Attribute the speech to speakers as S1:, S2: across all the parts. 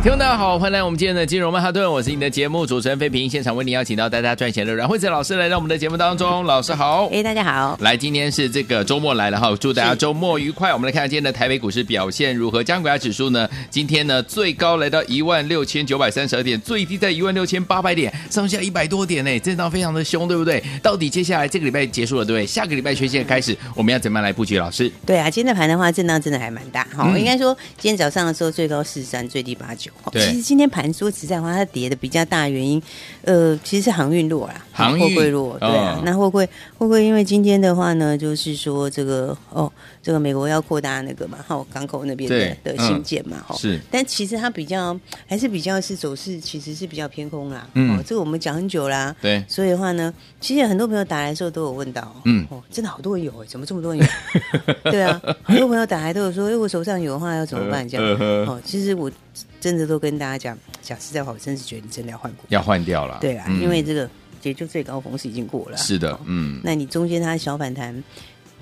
S1: 听众大家好，欢迎来我们今天的金融曼哈顿，我是你的节目主持人费平，现场为你邀请到带大家赚钱的阮慧子老师来到我们的节目当中，老师好，
S2: 哎，大家好，
S1: 来，今天是这个周末来了哈，祝大家周末愉快。我们来看看今天的台北股市表现如何，加权指数呢，今天呢最高来到一万六千九百三十二点，最低在一万六千八百点，上下一百多点呢，震荡非常的凶，对不对？到底接下来这个礼拜结束了，对不对？下个礼拜全线开始，我们要怎么样来布局？老师，
S2: 对啊，今天的盘的话，震荡真的还蛮大哈，应该说今天早上的时候最高四三，最低八九，其实今天。盘说实在话，它跌的比较大原因，呃，其实是航运弱啦，
S1: 航运
S2: 货柜弱，对啊。哦、那货柜货柜因为今天的话呢，就是说这个哦，这个美国要扩大那个嘛，哈，港口那边的的新建嘛，哈、嗯。是。但其实它比较还是比较是走势，其实是比较偏空啦。嗯。哦，这个我们讲很久啦。对。所以的话呢，其实很多朋友打来的时候都有问到，嗯，哦，真的好多人有哎，怎么这么多人有？对啊，很多朋友打来都有说，哎，我手上有的话要怎么办？这样。哦，其实我。真的都跟大家讲，讲实在话，我真是觉得你真的要换股，
S1: 要换掉了。
S2: 对啊，嗯、因为这个也就最高峰是已经过了。
S1: 是的，嗯。
S2: 那你中间它小反弹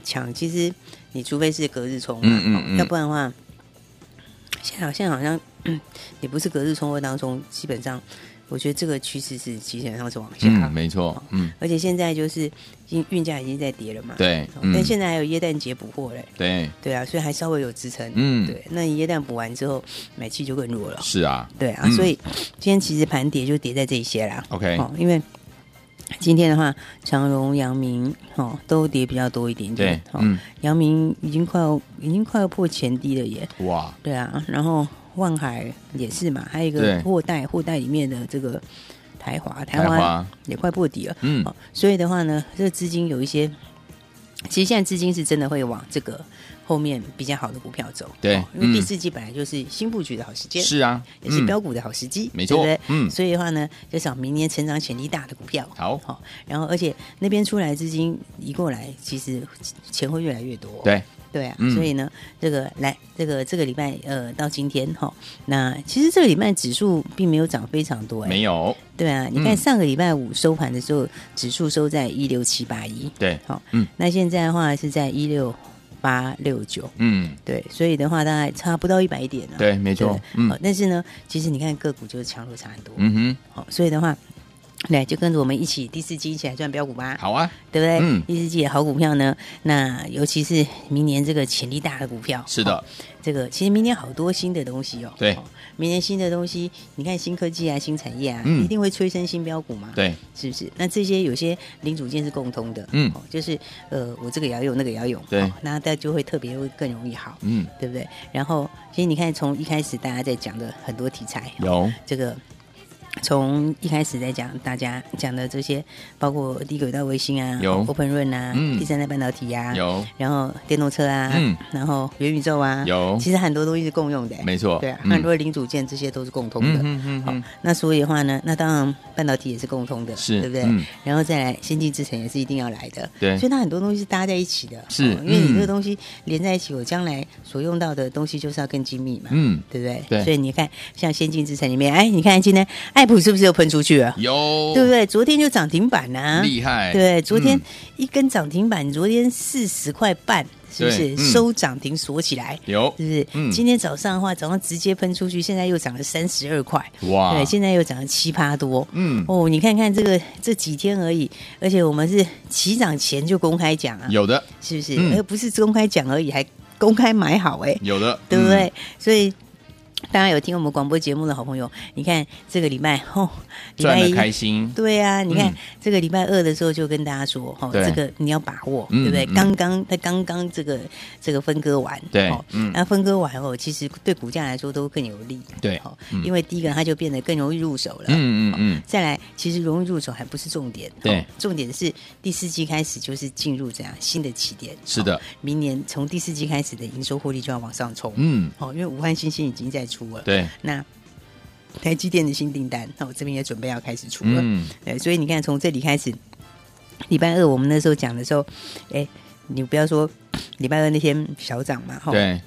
S2: 抢，其实你除非是隔日冲，
S1: 嗯嗯嗯，
S2: 要不然的话，现在现在好像也不是隔日冲或当中，基本上。我觉得这个趋势是基本上是往下，
S1: 嗯，没错，嗯，
S2: 而且现在就是运运价已经在跌了嘛，
S1: 对，
S2: 嗯、但现在还有耶诞节补货嘞，
S1: 对，
S2: 对啊，所以还稍微有支撑，
S1: 嗯，
S2: 对，那耶诞补完之后，买气就更弱了，
S1: 是啊，
S2: 对啊，嗯、所以今天其实盘跌就跌在这些啦
S1: ，OK，
S2: 哦，因为今天的话，长荣、阳明哦都跌比较多一点点，
S1: 对，嗯，
S2: 阳明已经快要已经快要破前低了耶，
S1: 哇，
S2: 对啊，然后。万海也是嘛，还有一个货代，货代里面的这个台华，台华。也快破底了，嗯，所以的话呢，这个资金有一些，其实现在资金是真的会往这个后面比较好的股票走，
S1: 对，
S2: 因为第四季本来就是新布局的好时间，
S1: 是啊，
S2: 也是标股的好时机，
S1: 没错，
S2: 对不对？嗯，所以的话呢，就找明年成长潜力大的股票，
S1: 好，
S2: 好，然后而且那边出来资金移过来，其实钱会越来越多，
S1: 对。
S2: 对啊，嗯、所以呢，这个来这个这个礼拜呃到今天哈，那其实这个礼拜指数并没有涨非常多，
S1: 没有。
S2: 对啊，你看上个礼拜五收盘的时候，嗯、指数收在一六七八一，
S1: 对，
S2: 好，嗯，那现在的话是在一六八六九，嗯，对，所以的话大概差不到一百点了，
S1: 对，没错，
S2: 对嗯，但是呢，其实你看个股就是强弱差很多，
S1: 嗯哼，
S2: 好，所以的话。来，就跟着我们一起第四季一起来赚标股吧。
S1: 好啊，
S2: 对不对？
S1: 嗯，
S2: 第四季的好股票呢，那尤其是明年这个潜力大的股票。
S1: 是的，
S2: 哦、这个其实明年好多新的东西哦。
S1: 对、
S2: 哦，明年新的东西，你看新科技啊、新产业啊，
S1: 嗯、
S2: 一定会催生新标股嘛。
S1: 对，
S2: 是不是？那这些有些零组件是共通的。嗯、哦，就是呃，我这个也要用，那个也要用。
S1: 对，
S2: 那大家就会特别会更容易好。
S1: 嗯，
S2: 对不对？然后，其实你看，从一开始大家在讲的很多题材，
S1: 有、
S2: 哦、这个。从一开始在讲，大家讲的这些，包括低轨道卫星啊，
S1: 有。
S2: Open Run 啊，嗯、第三代半导体啊，
S1: 有，
S2: 然后电动车啊，嗯，然后元宇宙啊，
S1: 有，
S2: 其实很多东西是共用的，
S1: 没错，
S2: 对啊，很多零组件这些都是共通的，嗯嗯嗯，好，那所以的话呢，那当然半导体也是共通的，是，对不对？嗯、然后再来先进制程也是一定要来的，对，所以它很多东西是搭在一起的，
S1: 是，
S2: 因为你这个东西连在一起，我将来所用到的东西就是要更精密嘛，嗯，对不对？对，所以你看，像先进制程里面，哎，你看今天爱普是不是又喷出去？
S1: 有，
S2: 对不对？昨天就涨停板呐、啊，
S1: 厉害。
S2: 对，昨天一根涨停板，嗯、昨天四十块半，是不是、嗯、收涨停锁起来？
S1: 有，
S2: 是不是？嗯、今天早上的话，早上直接喷出去，现在又涨了三十二块，
S1: 哇！
S2: 对，现在又涨了七八多。嗯，哦，你看看这个这几天而已，而且我们是起涨前就公开讲啊，
S1: 有的，
S2: 是不是？而、嗯、不是公开讲而已，还公开买好哎，
S1: 有的，
S2: 对不对？嗯、所以。大家有听我们广播节目的好朋友，你看这个礼拜哦，礼拜一
S1: 赚的开心。
S2: 对啊，你看、嗯、这个礼拜二的时候就跟大家说，哦，这个你要把握，嗯、对不对？嗯、刚刚他刚刚这个这个分割完，
S1: 对，
S2: 哦，那、嗯、分割完后，其实对股价来说都更有利，
S1: 对，
S2: 哦，嗯、因为第一个它就变得更容易入手了，嗯嗯嗯。再来，其实容易入手还不是重点，
S1: 对、哦，
S2: 重点是第四季开始就是进入这样新的起点，
S1: 是的，
S2: 明年从第四季开始的营收获利就要往上冲，
S1: 嗯，
S2: 哦，因为武汉新星已经在出了，
S1: 对，
S2: 那。台积电的新订单，那我这边也准备要开始出了。嗯，对，所以你看，从这里开始，礼拜二我们那时候讲的时候，哎，你不要说礼拜二那天小涨嘛，哈。
S1: 对。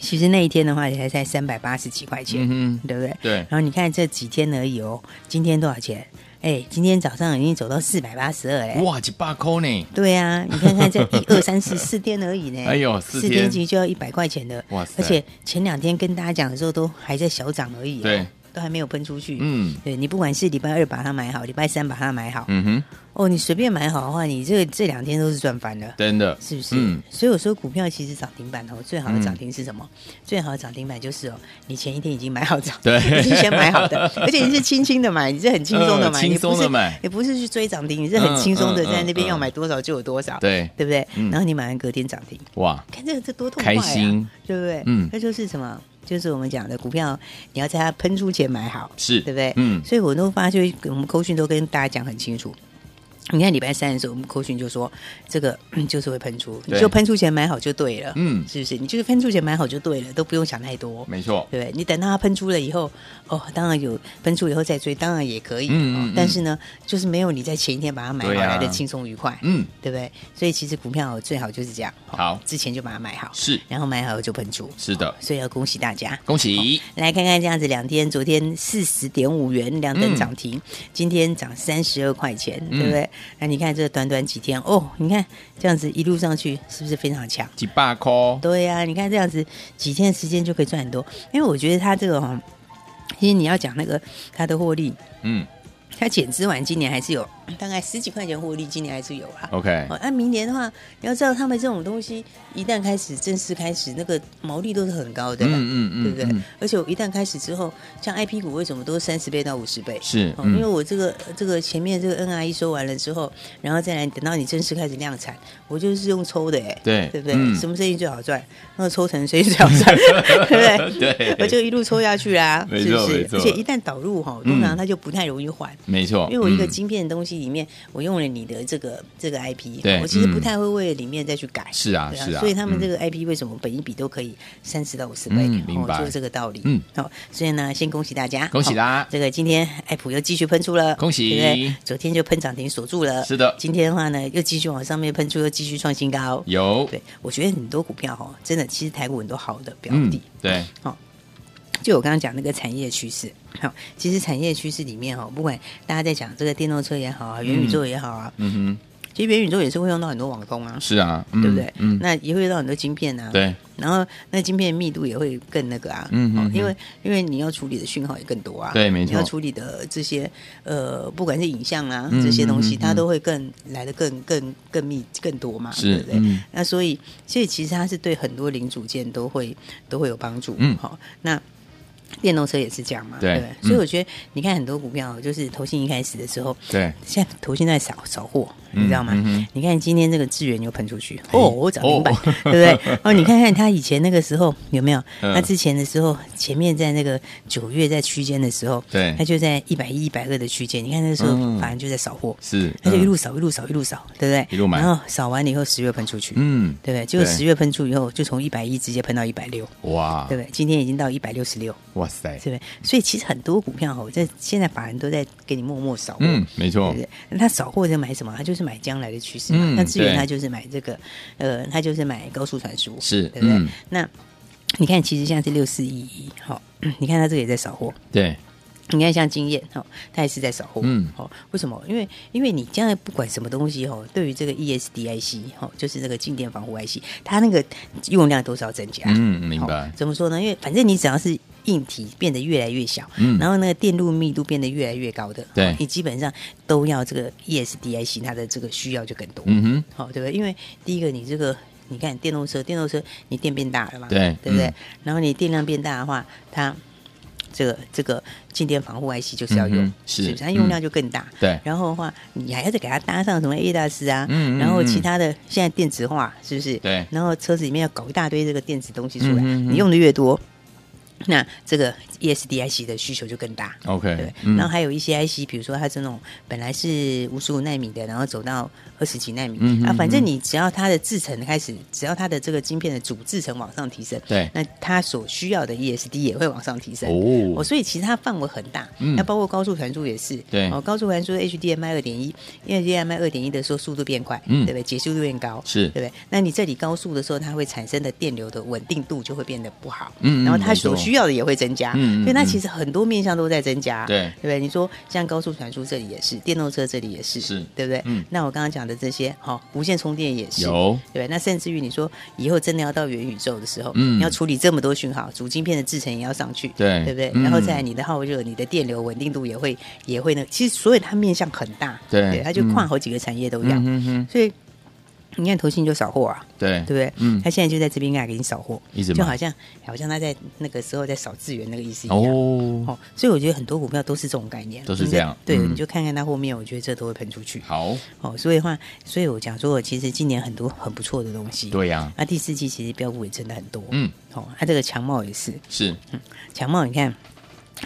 S2: 其实那一天的话，也才才三百八十几块钱，嗯、对不对？
S1: 对。
S2: 然后你看这几天而已哦，今天多少钱？哎，今天早上已经走到四百八十二哎！
S1: 哇，几百块呢？
S2: 对啊，你看看这一二三四四天而已呢。
S1: 哎呦，
S2: 四天其实就要一百块钱的。哇塞！而且前两天跟大家讲的时候，都还在小涨而已，哦，
S1: 对，
S2: 都还没有喷出去。嗯，对你不管是礼拜二把它买好，礼拜三把它买好，嗯哼。哦，你随便买好的话，你这这两天都是赚翻了，
S1: 真的，
S2: 是不是？嗯，所以我说股票其实涨停板哦，最好的涨停是什么？嗯、最好的涨停板就是哦，你前一天已经买好涨，
S1: 对，
S2: 已经先买好的，而且你是轻轻的买，你是很轻松的买，
S1: 轻松的买，
S2: 也不是去追涨停，你是很轻松的在那边要买多少就有多少，
S1: 对，
S2: 对不对？然后你买完隔天涨停，哇，看这个这多痛快啊，开心，对不对？嗯，那就是什么？就是我们讲的股票，你要在它喷出前买好，
S1: 是
S2: 对不对？嗯，所以我都发觉我们扣讯都跟大家讲很清楚。你看礼拜三的时候，我们扣讯就说这个就是会喷出，你就喷出前买好就对了，嗯，是不是？你就是喷出前买好就对了，都不用想太多，
S1: 没错，
S2: 对不对？你等到它喷出了以后，哦，当然有喷出以后再追，当然也可以，嗯，嗯，但是呢，就是没有你在前一天把它买好来的轻松愉快，嗯，对不对？所以其实股票最好就是这样，
S1: 好，
S2: 之前就把它买好，
S1: 是，
S2: 然后买好就喷出，
S1: 是的，
S2: 所以要恭喜大家，
S1: 恭喜！
S2: 来看看这样子，两天，昨天四十点五元两等涨停，今天涨三十二块钱，对不对？那你看这。短短几天哦，你看这样子一路上去，是不是非常强？
S1: 几百块？
S2: 对呀、啊，你看这样子几天的时间就可以赚很多。因为我觉得它这个哈，其实你要讲那个它的获利，嗯。它减资完，今年还是有大概十几块钱获利，今年还是有啊。
S1: OK，
S2: 哦，那明年的话，你要知道他们这种东西一旦开始正式开始，那个毛利都是很高的，嗯嗯嗯，对不对？嗯、而且我一旦开始之后，像 IP 股为什么都是三十倍到五十倍？
S1: 是，
S2: 嗯、因为我这个这个前面这个 NRE 收完了之后，然后再来等到你正式开始量产，我就是用抽的哎，
S1: 对
S2: 对不对？嗯、什么生意最好赚？那个抽成生意最好赚，对不对？对，我就一路抽下去啦，是不是？而且一旦导入哈，通常它就不太容易换。
S1: 没错，
S2: 因为我一个晶片的东西里面，我用了你的这个这个 IP，
S1: 对，
S2: 我其实不太会为了里面再去改。
S1: 是啊，是啊，
S2: 所以他们这个 IP 为什么本一笔都可以三十到五十倍？明白，就是这个道理。嗯，好，所以呢，先恭喜大家，
S1: 恭喜啦！
S2: 这个今天爱普又继续喷出了，
S1: 恭喜！
S2: 对不对？昨天就喷涨停锁住了，
S1: 是的。
S2: 今天的话呢，又继续往上面喷出，又继续创新高。
S1: 有，
S2: 对，我觉得很多股票哈，真的，其实台股很多好的标的，
S1: 对，好。
S2: 就我刚刚讲那个产业趋势，好，其实产业趋势里面哈，不管大家在讲这个电动车也好啊，元宇宙也好啊，嗯哼，其实元宇宙也是会用到很多网通啊，
S1: 是啊，
S2: 对不对？嗯，那也会用到很多晶片啊，
S1: 对，
S2: 然后那晶片密度也会更那个啊，嗯，因为因为你要处理的讯号也更多啊，
S1: 对，没错，
S2: 你要处理的这些呃，不管是影像啊这些东西，它都会更来的更更更密更多嘛，对不对？那所以所以其实它是对很多零组件都会都会有帮助，嗯，好，那。电动车也是这样嘛，对，对，所以我觉得你看很多股票，就是投信一开始的时候，
S1: 对，
S2: 现在投信在扫扫货，你知道吗？嗯、你看今天这个智源又喷出去，哦，我涨停板，对不对？哦，你看看他以前那个时候有没有？他之前的时候，前面在那个九月在区间的时候，
S1: 对，
S2: 他就在一百一、一百二的区间。你看那时候反正就在扫货，
S1: 是，
S2: 他就一路扫、一路扫、一路扫，对不对？
S1: 一路买，
S2: 然后扫完了以后，十月喷出去，嗯，对不对？结果十月喷出以后，就从一百一直接喷到一百六，哇，对不对？今天已经到一百六十六，哇塞，对不对？所以其实很多股票哈，在现在法人都在给你默默扫货，
S1: 嗯，没错，
S2: 对不对？那他扫货在买什么？他就是买将来的趋势嘛。那资源他就是买这个，呃，他就是买高速传输，
S1: 是，
S2: 对不对？那你看，其实现在是六四一一，好，你看他这个也在扫货，
S1: 对。
S2: 你看像经验哈，他也是在扫货，嗯，好，为什么？因为因为你将来不管什么东西哈，对于这个 ESDIC 哈，就是这个静电防护 IC，它那个用量都是要增加，
S1: 嗯，明白？
S2: 怎么说呢？因为反正你只要是。硬体变得越来越小，嗯，然后那个电路密度变得越来越高的，
S1: 对，
S2: 你基本上都要这个 ESDIC，它的这个需要就更多，嗯哼，好，对不对？因为第一个，你这个你看电动车，电动车你电变大了嘛，
S1: 对，
S2: 对不对？然后你电量变大的话，它这个这个静电防护 IC 就是要用，是，它用量就更大，对。然后的话，你还要再给它搭上什么 ADAS 啊，嗯，然后其他的现在电子化是不是？对。然后车子里面要搞一大堆这个电子东西出来，你用的越多。那这个 ESD IC 的需求就更大。
S1: OK，
S2: 对。然后还有一些 IC，比如说它这种本来是五十五纳米的，然后走到二十几纳米，嗯、啊，反正你只要它的制程开始，只要它的这个晶片的主制程往上提升，
S1: 对，
S2: 那它所需要的 ESD 也会往上提升。哦，哦，所以其实它范围很大。嗯，那包括高速传输也是。
S1: 对，
S2: 哦，高速传输 HDMI 二点一，因为 HDMI 二点一的时候速度变快，嗯，对不对？解析度变高，
S1: 是
S2: 对不对？那你这里高速的时候，它会产生的电流的稳定度就会变得不好。嗯，然后它所需要的也会增加。嗯，所以那其实很多面向都在增加，
S1: 对，
S2: 对不对？你说像高速传输这里也是，电动车这里也是，
S1: 是。
S2: 对不对？嗯，那我刚刚讲的这些，好，无线充电也是，
S1: 有，
S2: 对，那甚至于你说以后真的要到元宇宙的时候，嗯，你要处理这么多讯号，主晶片的制程也要上去，
S1: 对，
S2: 对不对？然后再来你的耗热、你的电流稳定度也会也会呢，其实所以它面向很大，对，它就跨好几个产业都要，所以。你看投信就扫货啊，
S1: 对
S2: 对不对？嗯，他现在就在这边给你扫货，就好像好像他在那个时候在扫资源那个意思一样哦，哦。所以我觉得很多股票都是这种概念，
S1: 都是这样。
S2: 对，你就看看它后面，我觉得这都会喷出去。
S1: 好，
S2: 哦，所以的话，所以我讲说，其实今年很多很不错的东西。
S1: 对呀，
S2: 那第四季其实标股也真的很多。嗯，哦，它这个强茂也是，
S1: 是，嗯，
S2: 强茂你看。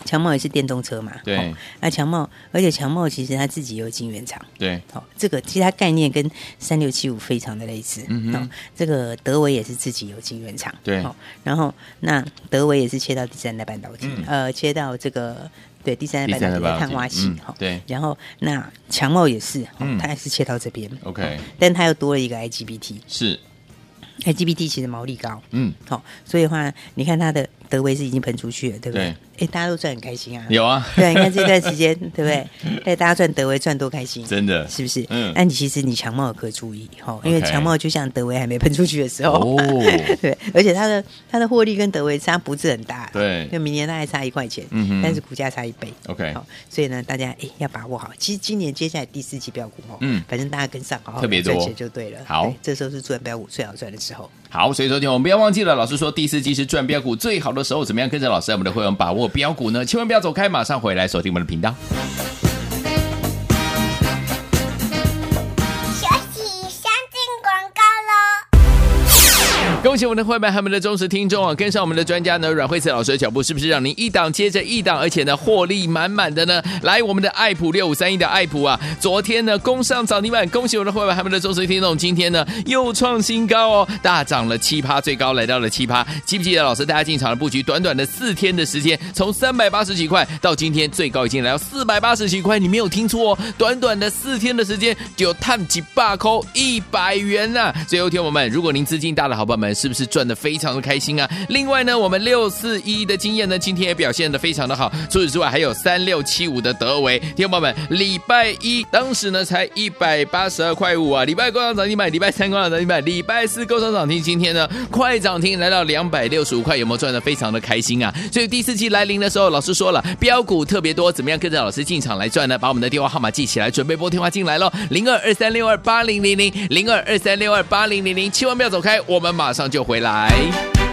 S2: 强茂也是电动车嘛？
S1: 对。哦、
S2: 那强茂，而且强茂其实他自己有晶圆厂。
S1: 对。
S2: 好、哦，这个其实它概念跟三六七五非常的类似。嗯哼、哦、这个德维也是自己有晶圆厂。
S1: 对、哦。
S2: 然后那德维也是切到第三代半导体，嗯、呃，切到这个对第三代半导体的碳化矽。好、嗯。对。然后那强茂也是，嗯，它还是切到这边。
S1: OK、
S2: 哦。但它又多了一个 IGBT。
S1: 是。
S2: IGBT 其实毛利高。嗯。好、哦，所以的话，你看它的德威是已经喷出去了，对不对？对。哎，大家都赚很开心啊！
S1: 有啊，
S2: 对，你看这段时间，对不对？哎，大家赚德威赚多开心，
S1: 真的。
S2: 是不是？嗯，那你其实你强茂可注意哈，因为强茂就像德威还没喷出去的时候，哦，对，而且它的它的获利跟德威差不是很大，
S1: 对，
S2: 就明年大概差一块钱，嗯哼，但是股价差一倍
S1: ，OK，
S2: 好，所以呢，大家哎要把握好，其实今年接下来第四季标股哦，嗯，反正大家跟上，好好赚钱就对了，
S1: 好，
S2: 这时候是赚标股最好赚的时候，
S1: 好，所以昨天我们不要忘记了，老师说第四季是赚标股最好的时候，怎么样跟着老师我们的会员把握标股呢？千万。不要走开，马上回来锁定我们的频道。恭喜我们的会员，他们的忠实听众啊，跟上我们的专家呢，阮慧慈老师的脚步，是不是让您一档接着一档，而且呢，获利满满的呢？来，我们的爱普六五三一的爱普啊，昨天呢攻上涨停板，恭喜我们的会员，他们的忠实听众，今天呢又创新高哦，大涨了七趴，最高来到了七趴。记不记得老师大家进场的布局，短短的四天的时间，从三百八十几块到今天最高已经来到四百八十几块，你没有听错哦，短短的四天的时间就探几把扣一百元呐、啊！最后天我们，如果您资金大的好朋友们。是是不是赚的非常的开心啊？另外呢，我们六四一的经验呢，今天也表现的非常的好。除此之外，还有三六七五的德维，听众朋友们，礼拜一当时呢才一百八十二块五啊，礼拜二涨停板，礼拜三涨停板，礼拜四攻上涨停，今天呢快涨停来到两百六十五块，有没有赚的非常的开心啊？所以第四季来临的时候，老师说了，标股特别多，怎么样跟着老师进场来赚呢？把我们的电话号码记起来，准备拨电话进来喽，零二二三六二八零零零，零二二三六二八零零零，千万不要走开，我们马上。就就回来。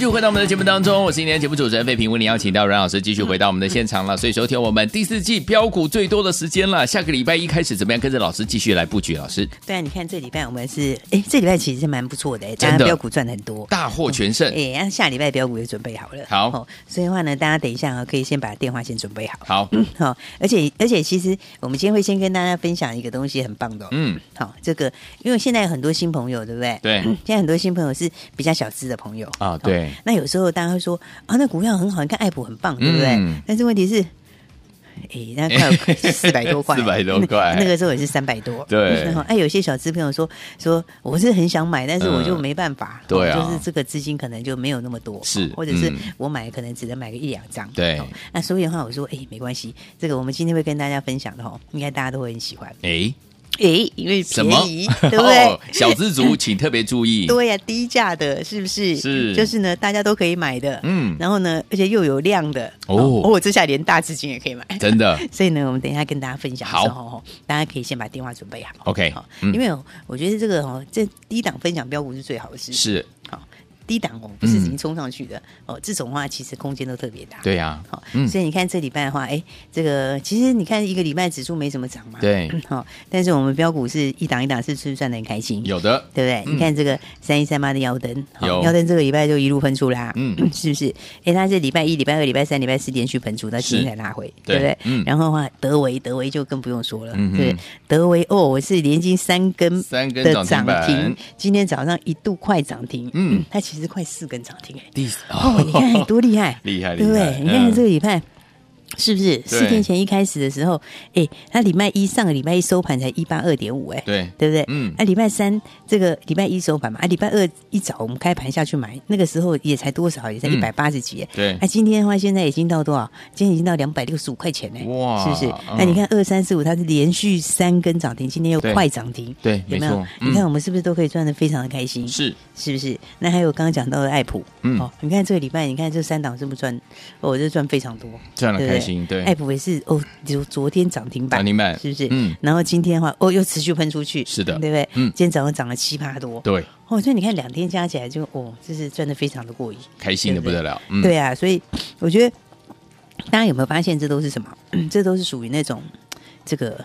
S1: 续回到我们的节目当中，我是今天的节目主持人费平，为您邀请到阮老师继续回到我们的现场了。所以收听我们第四季标股最多的时间了，下个礼拜一开始怎么样跟着老师继续来布局？老师，
S2: 对啊，你看这礼拜我们是，哎，这礼拜其实是蛮不错的，大家标股赚很多，
S1: 大获全胜。
S2: 哎，那下礼拜标股也准备好了，
S1: 好，
S2: 所以的话呢，大家等一下啊，可以先把电话先准备好，
S1: 好，
S2: 好，而且而且其实我们今天会先跟大家分享一个东西，很棒的，嗯，好，这个因为现在有很多新朋友，对不对？
S1: 对，
S2: 现在很多新朋友是比较小资的朋友。
S1: 啊，对，
S2: 那有时候。大家会说啊，那股票很好，你看爱普很棒，对不对？嗯、但是问题是，哎，那 快四百多块，
S1: 四百多块，
S2: 那个时候也是三百多。
S1: 对，
S2: 然后哎，有些小资朋友说说，我是很想买，但是我就没办法，嗯、对、啊，就是这个资金可能就没有那么多，
S1: 是，
S2: 或者是我买可能只能买个一两张。
S1: 对，
S2: 那所以的话，我说哎，没关系，这个我们今天会跟大家分享的哈，应该大家都会很喜欢。哎。哎，因为便宜，对不对？
S1: 哦、小资族请特别注意。
S2: 对呀、啊，低价的，是不是？
S1: 是，
S2: 就是呢，大家都可以买的。嗯，然后呢，而且又有量的。哦，哦，这下连大资金也可以买，
S1: 真的。
S2: 所以呢，我们等一下跟大家分享的时候，好大家可以先把电话准备好。
S1: OK，
S2: 好，因为我觉得这个哦，这低档分享标股是最好的事。
S1: 是。
S2: 低档哦，不是已经冲上去的、嗯、哦，这种的话其实空间都特别大。
S1: 对呀、啊，
S2: 好、哦，所以你看这礼拜的话，哎，这个其实你看一个礼拜指数没怎么涨嘛。
S1: 对，
S2: 好、哦，但是我们标股是一档一档，是不是赚的很开心？
S1: 有的，
S2: 对不对？嗯、你看这个三一三八的耀登，
S1: 有
S2: 耀登这个礼拜就一路喷出啦，
S1: 嗯，
S2: 是不是？哎，它是礼拜一、礼拜二、礼拜三、礼拜四连续喷出，它今天才拉回，对不对？嗯。然后的话，德维德维就更不用说了，嗯、对，德维哦，我是连续三根
S1: 三根
S2: 的涨停，今天早上一度快涨停，嗯，它其实快四根涨。
S1: 第
S2: 哦，你看多厉害，
S1: 厉害，
S2: 对不对？你看这个礼拜。是不是四天前一开始的时候，哎，那礼拜一上个礼拜一收盘才一八二点五，哎，
S1: 对，
S2: 对不对？嗯，那礼拜三这个礼拜一收盘嘛，啊，礼拜二一早我们开盘下去买，那个时候也才多少，也才一百八十几，
S1: 对。
S2: 那今天的话，现在已经到多少？今天已经到两百六十五块钱呢，哇，是不是？那你看二三四五，它是连续三根涨停，今天又快涨停，
S1: 对，
S2: 有没有？你看我们是不是都可以赚的非常的开心？
S1: 是，
S2: 是不是？那还有刚刚讲到的爱普，嗯，哦，你看这个礼拜，你看这三档是不是赚？哦，这赚非常多，
S1: 赚得开心，对，
S2: 爱普也是。是哦，就昨天涨停板，
S1: 涨停板
S2: 是不是？嗯，然后今天的话，哦，又持续喷出去，
S1: 是的，
S2: 对不对？嗯，今天早上涨了七八多，
S1: 对。
S2: 哦，所以你看两天加起来就哦，就是赚的非常的过瘾，
S1: 开心的不得了。
S2: 对啊，所以我觉得大家有没有发现，这都是什么？这都是属于那种这个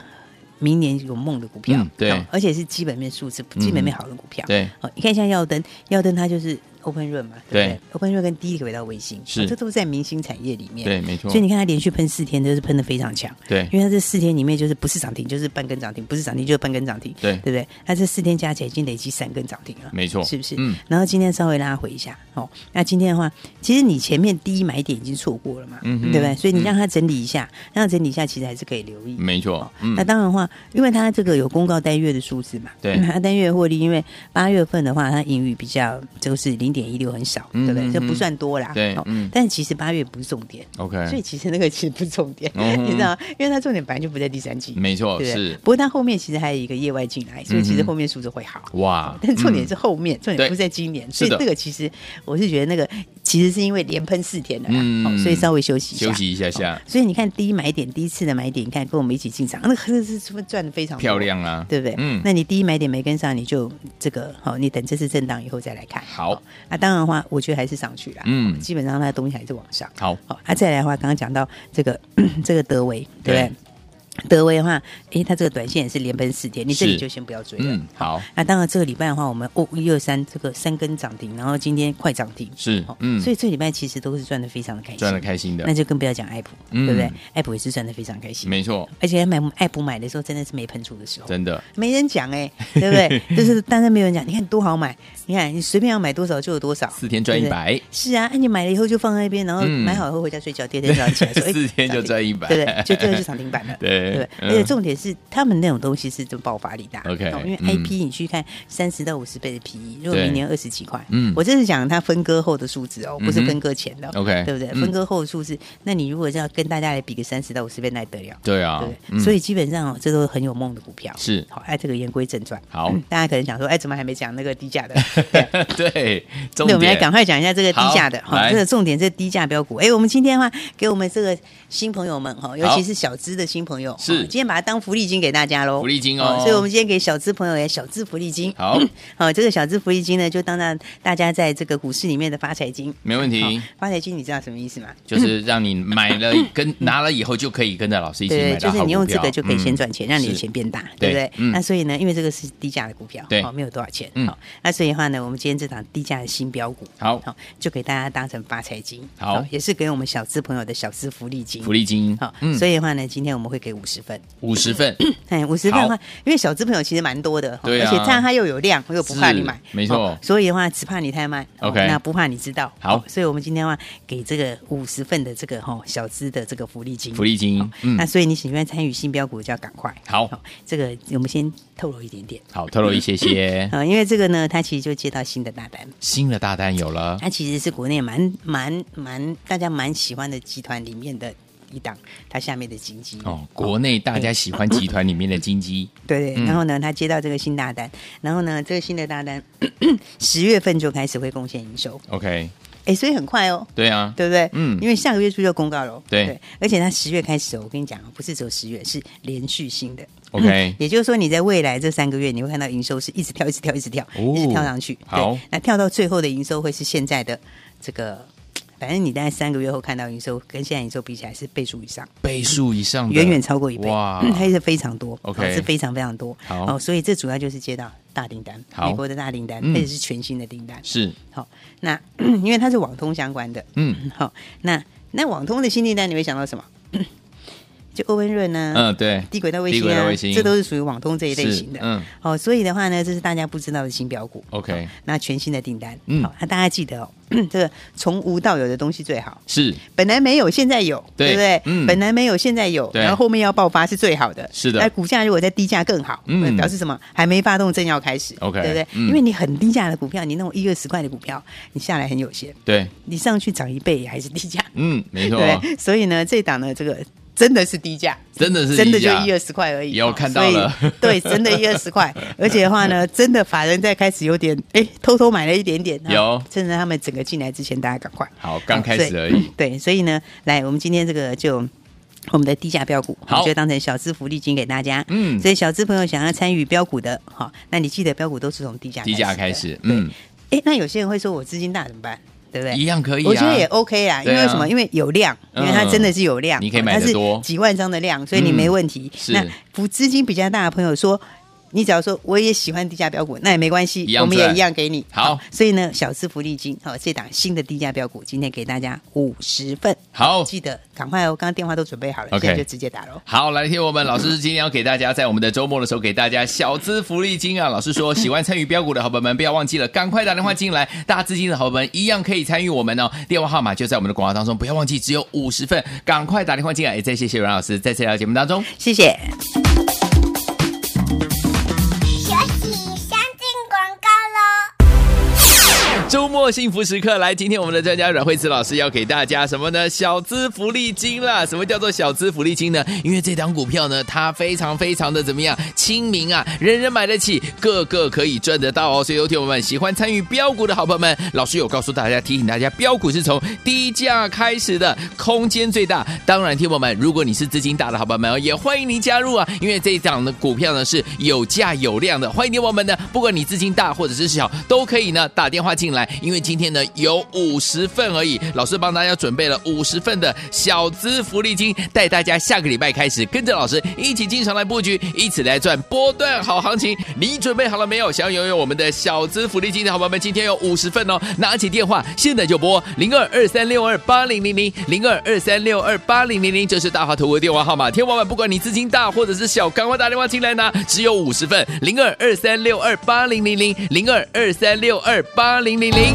S2: 明年有梦的股票，
S1: 对，
S2: 而且是基本面数字、基本面好的股票。
S1: 对，
S2: 哦，你看像耀登，耀登它就是。Open Run 嘛，对，Open Run 跟第一个回到微星是，这都在明星产业里面，
S1: 对，没错。
S2: 所以你看它连续喷四天，都是喷的非常强，
S1: 对，
S2: 因为它这四天里面就是不是涨停就是半根涨停，不是涨停就是半根涨停，
S1: 对，
S2: 对不对？它这四天加起来已经累积三根涨停了，
S1: 没错，
S2: 是不是？嗯。然后今天稍微拉回一下，哦，那今天的话，其实你前面第一买点已经错过了嘛，嗯，对不对？所以你让它整理一下，让它整理一下，其实还是可以留意，
S1: 没错。
S2: 那当然的话，因为它这个有公告单月的数字嘛，
S1: 对，
S2: 它单月获利，因为八月份的话，它盈余比较就是零点一六，很少。对不对？这不算多啦。
S1: 对，
S2: 但其实八月不是重点。
S1: OK。
S2: 所以其实那个其实不是重点，你知道因为它重点本来就不在第三季。
S1: 没错，是。
S2: 不过它后面其实还有一个业外进来，所以其实后面数字会好。哇！但重点是后面，重点不是在今年。所以这个其实我是觉得那个其实是因为连喷四天了，所以稍微休息一下。
S1: 休息一下下。
S2: 所以你看第一买点，第一次的买点，你看跟我们一起进场，那个是是不是赚的非常
S1: 漂亮啊？
S2: 对不对？嗯。那你第一买点没跟上，你就这个好，你等这次震荡以后再来看。
S1: 好。
S2: 那当然的话，我觉得还是。上去了，嗯，基本上它的东西还是往上。
S1: 好，
S2: 好，那再来的话，刚刚讲到这个 这个德维，对不对？德威的话，哎，它这个短线也是连喷四天，你这里就先不要追了。
S1: 嗯，好。
S2: 那当然，这个礼拜的话，我们哦一二三这个三根涨停，然后今天快涨停，
S1: 是，嗯，
S2: 所以这礼拜其实都是赚的非常的开心，
S1: 赚的开心的。
S2: 那就更不要讲爱普，对不对？爱普也是赚的非常开心，
S1: 没错。
S2: 而且买爱普买的时候，真的是没喷出的时候，
S1: 真的
S2: 没人讲哎，对不对？就是当然没有人讲，你看多好买，你看你随便要买多少就有多少，
S1: 四天赚一百。
S2: 是啊，那你买了以后就放在那边，然后买好以后回家睡觉，第二天早上起来说，哎，
S1: 四天就赚一百，
S2: 对不对？就真的是涨停板了，对对。而且重点。是他们那种东西是就爆发力大
S1: ，OK，
S2: 因为 A P 你去看三十到五十倍的 P E，如果明年二十几块，嗯，我这是讲它分割后的数字哦，不是分割前的
S1: ，OK，
S2: 对不对？分割后的数字，那你如果要跟大家来比个三十到五十倍，那得了，
S1: 对啊，
S2: 对，所以基本上哦，这都是很有梦的股票，
S1: 是。
S2: 好，哎，这个言归正传，
S1: 好，
S2: 大家可能想说，哎，怎么还没讲那个低价的？
S1: 对，
S2: 那我们来赶快讲一下这个低价的，哈，这个重点是低价标股。哎，我们今天的话，给我们这个新朋友们哈，尤其是小资的新朋友，友，是今天把它当福利金给大家喽，
S1: 福利金哦。
S2: 所以我们今天给小资朋友也小资福利金。
S1: 好，
S2: 好，这个小资福利金呢，就当让大家在这个股市里面的发财金。
S1: 没问题。
S2: 发财金你知道什么意思吗？
S1: 就是让你买了跟拿了以后就可以跟着老师一起买。
S2: 对，就是你用这个就可以先赚钱，让你的钱变大，对不对？那所以呢，因为这个是低价的股票，对，没有多少钱。好，那所以的话呢，我们今天这档低价的新标股，好，好，就给大家当成发财金。好，也是给我们小资朋友的小资福利金。
S1: 福利金。
S2: 好，所以的话呢，今天我们会给五十份。
S1: 五十份。
S2: 哎，五十份的话，因为小资朋友其实蛮多的，对，而且这样它又有量，我又不怕你买，
S1: 没错。
S2: 所以的话，只怕你太慢。
S1: OK，
S2: 那不怕你知道。好，所以我们今天的话给这个五十份的这个哈小资的这个福利金。
S1: 福利金。
S2: 嗯。那所以你喜欢参与新标股就要赶快。
S1: 好，
S2: 这个我们先透露一点点。
S1: 好，透露一些些。
S2: 啊，因为这个呢，它其实就接到新的大单。
S1: 新的大单有了。
S2: 它其实是国内蛮蛮蛮大家蛮喜欢的集团里面的。一档，它下面的金鸡
S1: 哦，国内大家喜欢集团里面的金鸡，
S2: 对对。然后呢，他接到这个新大单，然后呢，这个新的大单 十月份就开始会贡献营收。
S1: OK，
S2: 哎，所以很快哦。
S1: 对啊，
S2: 对不对？嗯，因为下个月初就公告了。
S1: 对，
S2: 而且它十月开始，我跟你讲，不是只有十月，是连续性的。
S1: OK，
S2: 也就是说，你在未来这三个月，你会看到营收是一直跳，一直跳，一直跳，一直跳上去。好，那跳到最后的营收会是现在的这个。反正你大概三个月后看到营收，跟现在营收比起来是倍数以上，
S1: 倍数以上，
S2: 远远超过一倍，哇，还是非常多
S1: ，OK，
S2: 是非常非常多。好，所以这主要就是接到大订单，美国的大订单，而且是全新的订单。
S1: 是，
S2: 好，那 因为它是网通相关的，嗯，好，那那网通的新订单，你会想到什么？就欧文润呢？嗯，对，低轨道卫星啊，这都是属于网通这一类型的。嗯，好，所以的话呢，这是大家不知道的新标股。
S1: OK，
S2: 那全新的订单，嗯，好，那大家记得哦，这个从无到有的东西最好。
S1: 是，
S2: 本来没有，现在有，对不对？嗯，本来没有，现在有，然后后面要爆发是最好的。
S1: 是的，
S2: 那股价如果在低价更好，嗯，表示什么？还没发动，正要开始。
S1: OK，
S2: 对不对？因为你很低价的股票，你那种一二十块的股票，你下来很有限。
S1: 对，
S2: 你上去涨一倍也还是低价。
S1: 嗯，没错。对，
S2: 所以呢，这档呢，这个。真的是低价，
S1: 真的是
S2: 真的就一二十块而已。
S1: 有看到了，
S2: 对，真的一二十块，而且的话呢，真的法人在开始有点哎，偷偷买了一点点。
S1: 有，
S2: 趁着他们整个进来之前，大家赶快。
S1: 好，刚开始而已。
S2: 对，所以呢，来，我们今天这个就我们的低价标股，好，就当成小资福利金给大家。嗯，所以小资朋友想要参与标股的，好，那你记得标股都是从低价
S1: 低价开始。嗯，
S2: 哎，那有些人会说我资金大怎么办？对不对？
S1: 一样可以，
S2: 我觉得也 OK 啦。因为什么？因为有量，因为它真的是有量，
S1: 你可以买得多，
S2: 几万张的量，所以你没问题。那不资金比较大的朋友说。你只要说我也喜欢低价标股，那也没关系，我们也一样给你。好，所以呢，小资福利金，好，这档新的低价标股，今天给大家五十份。好，记得赶快哦，刚刚电话都准备好了现在就直接打喽。
S1: 好，来听我们老师今天要给大家在我们的周末的时候给大家小资福利金啊。老师说，喜欢参与标股的好朋友们不要忘记了，赶快打电话进来。大资金的好朋友们一样可以参与我们哦，电话号码就在我们的广告当中，不要忘记，只有五十份，赶快打电话进来。也再谢谢阮老师在这条节目当中，
S2: 谢
S1: 谢。末幸福时刻，来，今天我们的专家阮慧慈老师要给大家什么呢？小资福利金啦！什么叫做小资福利金呢？因为这档股票呢，它非常非常的怎么样？亲民啊，人人买得起，个个可以赚得到哦。所以，有听友们喜欢参与标股的好朋友们，老师有告诉大家，提醒大家，标股是从低价开始的，空间最大。当然，听友们，如果你是资金大的好朋友们，也欢迎您加入啊！因为这一档的股票呢是有价有量的，欢迎听友们呢，不管你资金大或者是小，都可以呢打电话进来。因为今天呢有五十份而已，老师帮大家准备了五十份的小资福利金，带大家下个礼拜开始跟着老师一起进场来布局，一起来赚波段好行情。你准备好了没有？想要拥有我们的小资福利金的好朋友们，今天有五十份哦！拿起电话，现在就拨零二二三六二八零零零零二二三六二八零零零，这是大华投顾的电话号码。天王们，不管你资金大或者是小，赶快打电话进来拿，只有五十份，零二二三六二八零零零零二二三六二八零零零。